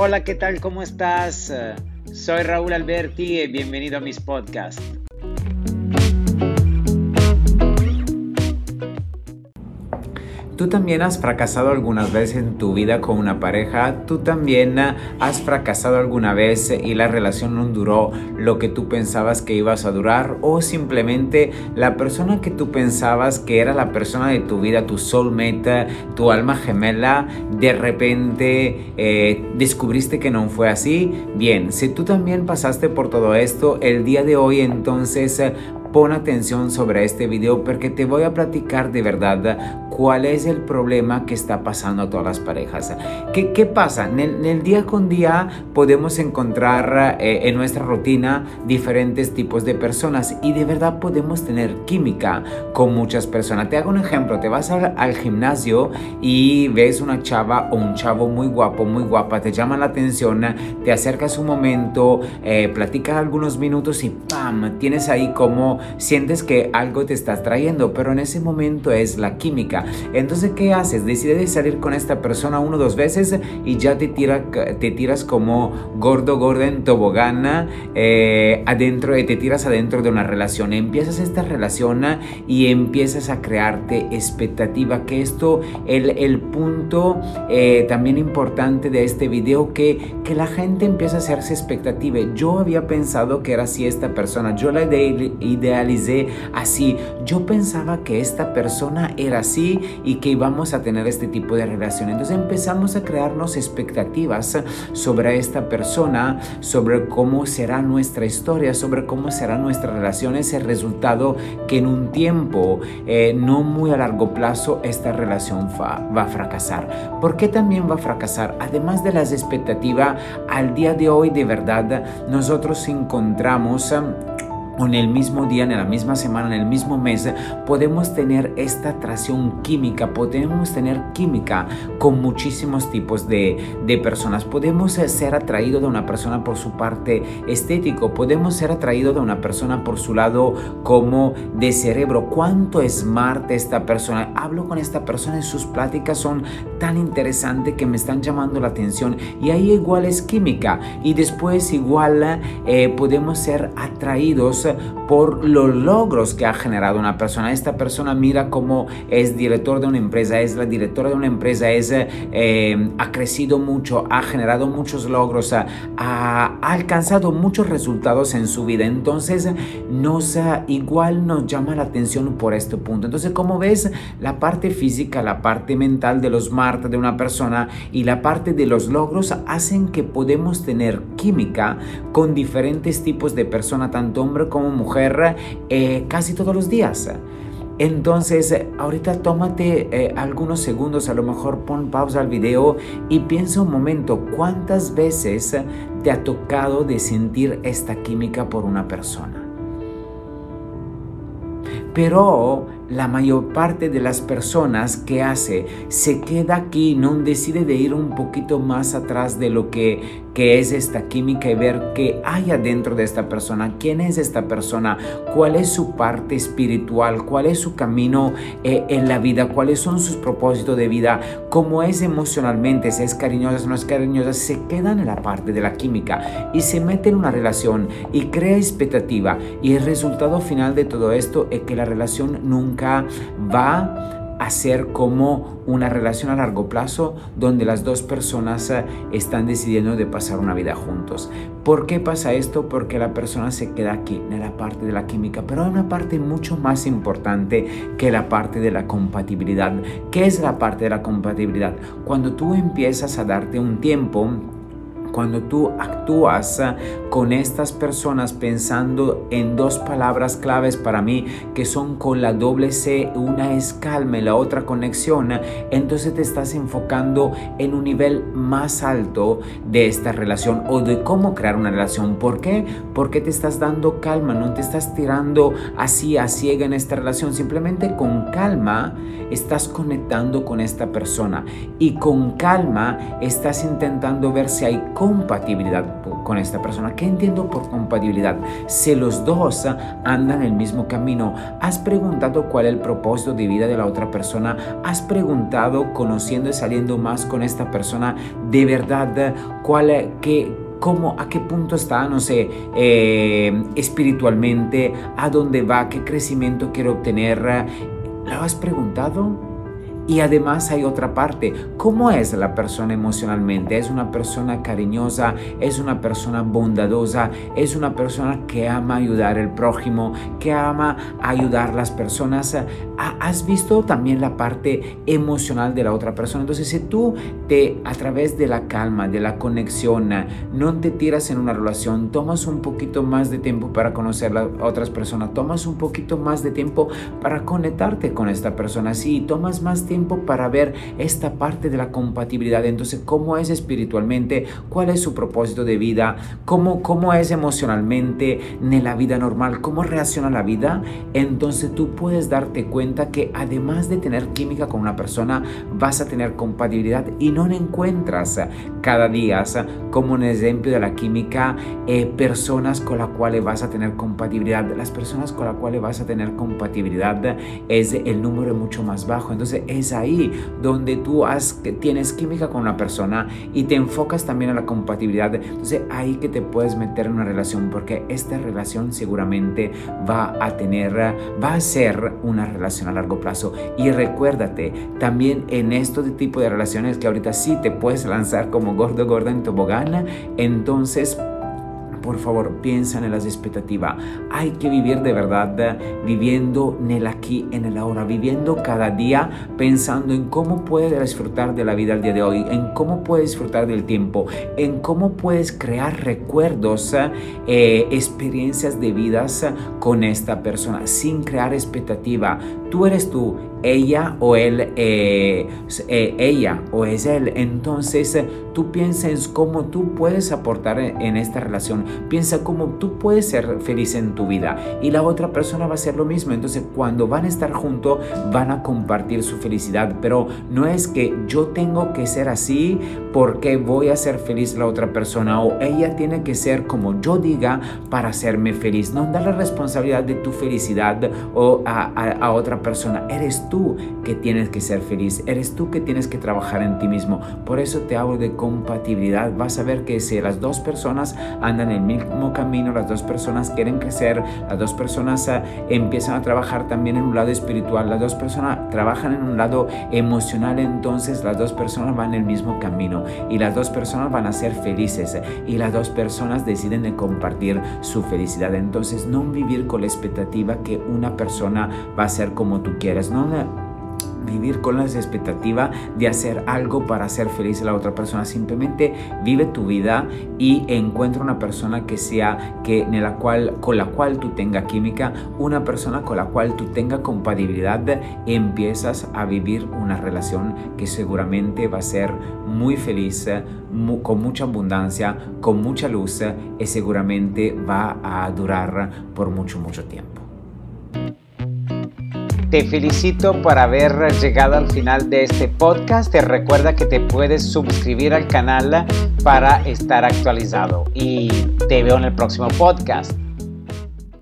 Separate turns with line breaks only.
Hola, ¿qué tal? ¿Cómo estás? Soy Raúl Alberti y bienvenido a mis podcasts. Tú también has fracasado algunas veces en tu vida con una pareja, tú también has fracasado alguna vez y la relación no duró lo que tú pensabas que ibas a durar o simplemente la persona que tú pensabas que era la persona de tu vida, tu soulmate, tu alma gemela, de repente eh, descubriste que no fue así. Bien, si tú también pasaste por todo esto, el día de hoy entonces pon atención sobre este video porque te voy a platicar de verdad cuál es el problema que está pasando a todas las parejas. ¿Qué, qué pasa? En el, día con día podemos encontrar eh, en nuestra rutina diferentes tipos de personas y de verdad podemos tener química con muchas personas. Te hago un ejemplo, te vas al, al gimnasio y ves una chava o un chavo muy guapo, muy guapa, te llama la atención, te acercas un momento, eh, platicas algunos minutos y ¡pam! Tienes ahí como sientes que algo te está trayendo, pero en ese momento es la química. Entonces, ¿qué haces? Decides salir con esta persona uno o dos veces y ya te, tira, te tiras como gordo, gordo en tobogana eh, adentro, te tiras adentro de una relación. Empiezas esta relación y empiezas a crearte expectativa, que esto, el, el punto eh, también importante de este video, que, que la gente empieza a hacerse expectativa. Yo había pensado que era así esta persona, yo la idealicé así, yo pensaba que esta persona era así y que íbamos a tener este tipo de relación. Entonces empezamos a crearnos expectativas sobre esta persona, sobre cómo será nuestra historia, sobre cómo será nuestra relación, ese resultado que en un tiempo eh, no muy a largo plazo esta relación va a fracasar. ¿Por qué también va a fracasar? Además de las expectativas, al día de hoy de verdad nosotros encontramos en el mismo día, en la misma semana, en el mismo mes, podemos tener esta atracción química, podemos tener química con muchísimos tipos de, de personas. Podemos ser atraídos de una persona por su parte estético, podemos ser atraídos de una persona por su lado como de cerebro. ¿Cuánto es smart esta persona? Hablo con esta persona y sus pláticas son tan interesantes que me están llamando la atención y ahí igual es química y después igual eh, podemos ser atraídos por los logros que ha generado una persona. Esta persona mira cómo es director de una empresa, es la directora de una empresa, es, eh, ha crecido mucho, ha generado muchos logros, ha, ha, alcanzado muchos resultados en su vida. Entonces, nos, igual nos llama la atención por este punto. Entonces, como ves, la parte física, la parte mental de los Mart de una persona y la parte de los logros hacen que podemos tener química con diferentes tipos de personas, tanto hombre como como mujer eh, casi todos los días. Entonces, ahorita tómate eh, algunos segundos, a lo mejor pon pausa al video y piensa un momento, ¿cuántas veces te ha tocado de sentir esta química por una persona? Pero la mayor parte de las personas que hace se queda aquí, no decide de ir un poquito más atrás de lo que, que es esta química y ver qué hay adentro de esta persona, quién es esta persona, cuál es su parte espiritual, cuál es su camino eh, en la vida, cuáles son sus propósitos de vida, cómo es emocionalmente, si es cariñosa, si no es cariñosa, se quedan en la parte de la química y se mete en una relación y crea expectativa. Y el resultado final de todo esto es que la relación nunca va a ser como una relación a largo plazo donde las dos personas eh, están decidiendo de pasar una vida juntos. ¿Por qué pasa esto? Porque la persona se queda aquí, en la parte de la química, pero hay una parte mucho más importante que la parte de la compatibilidad. ¿Qué es la parte de la compatibilidad? Cuando tú empiezas a darte un tiempo cuando tú actúas ah, con estas personas pensando en dos palabras claves para mí que son con la doble C, una es calma y la otra conexión, entonces te estás enfocando en un nivel más alto de esta relación o de cómo crear una relación. ¿Por qué? Porque te estás dando calma, no te estás tirando así a ciega en esta relación, simplemente con calma estás conectando con esta persona y con calma estás intentando ver si hay compatibilidad con esta persona. ¿Qué entiendo por compatibilidad? Si los dos andan el mismo camino, has preguntado cuál es el propósito de vida de la otra persona, has preguntado, conociendo y saliendo más con esta persona, de verdad, cuál, qué, cómo, a qué punto está, no sé, eh, espiritualmente, a dónde va, qué crecimiento quiere obtener. ¿Lo has preguntado? Y además hay otra parte, ¿cómo es la persona emocionalmente? ¿Es una persona cariñosa? ¿Es una persona bondadosa? ¿Es una persona que ama ayudar al prójimo? ¿Que ama ayudar a las personas? ¿Has visto también la parte emocional de la otra persona? Entonces, si tú te, a través de la calma, de la conexión, no te tiras en una relación, tomas un poquito más de tiempo para conocer a otras personas, tomas un poquito más de tiempo para conectarte con esta persona, sí, tomas más tiempo para ver esta parte de la compatibilidad. Entonces, ¿cómo es espiritualmente? ¿Cuál es su propósito de vida? ¿Cómo, cómo es emocionalmente en la vida normal? ¿Cómo reacciona la vida? Entonces tú puedes darte cuenta que además de tener química con una persona, vas a tener compatibilidad y no encuentras cada día como un ejemplo de la química eh, personas con las cuales vas a tener compatibilidad. Las personas con las cuales vas a tener compatibilidad es el número mucho más bajo. Entonces es ahí donde tú has, tienes química con una persona y te enfocas también en la compatibilidad. Entonces ahí que te puedes meter en una relación porque esta relación seguramente va a tener, va a ser una relación a largo plazo. Y recuérdate, también en este tipo de relaciones que ahorita sí te puedes lanzar como gordo, gordo en tobogán, entonces por favor, piensa en las expectativas. Hay que vivir de verdad, viviendo en el aquí, en el ahora, viviendo cada día pensando en cómo puedes disfrutar de la vida al día de hoy, en cómo puedes disfrutar del tiempo, en cómo puedes crear recuerdos, eh, experiencias de vidas con esta persona sin crear expectativa. Tú eres tú ella o él, eh, eh, ella o es él. Entonces eh, tú piensas cómo tú puedes aportar en, esta relación. Piensa cómo tú puedes ser feliz en tu vida y la otra persona va a ser lo mismo. Entonces cuando van a estar juntos van a compartir su felicidad. Pero no es que yo tengo que ser así porque voy a ser feliz la otra persona o ella tiene que ser como yo diga para hacerme feliz. No da la responsabilidad de tu felicidad o a, a otra persona. Eres tú que tienes que ser feliz, eres tú que tienes que trabajar en ti mismo. Por eso te hablo de compatibilidad. Vas a ver que si las dos personas andan el mismo camino, las dos personas quieren crecer, las dos personas ah, empiezan a trabajar también en un lado espiritual, las dos personas trabajan en un lado emocional, entonces las dos personas van en el mismo camino y las dos personas van a ser felices y las dos personas deciden de compartir su felicidad. Entonces no vivir con la expectativa que una persona va a ser como tú quieres, no vivir con la expectativa de hacer algo para hacer feliz a la otra persona. Simplemente vive tu vida y encuentra una persona que sea que en la cual con la cual tú tenga química, una persona con la cual tú tenga compatibilidad, empiezas a vivir una relación que seguramente va a ser muy feliz, con mucha abundancia, con mucha luz y seguramente va a durar por mucho mucho tiempo. Te felicito por haber llegado al final de este podcast. Te recuerda que te puedes suscribir al canal para estar actualizado y te veo en el próximo podcast.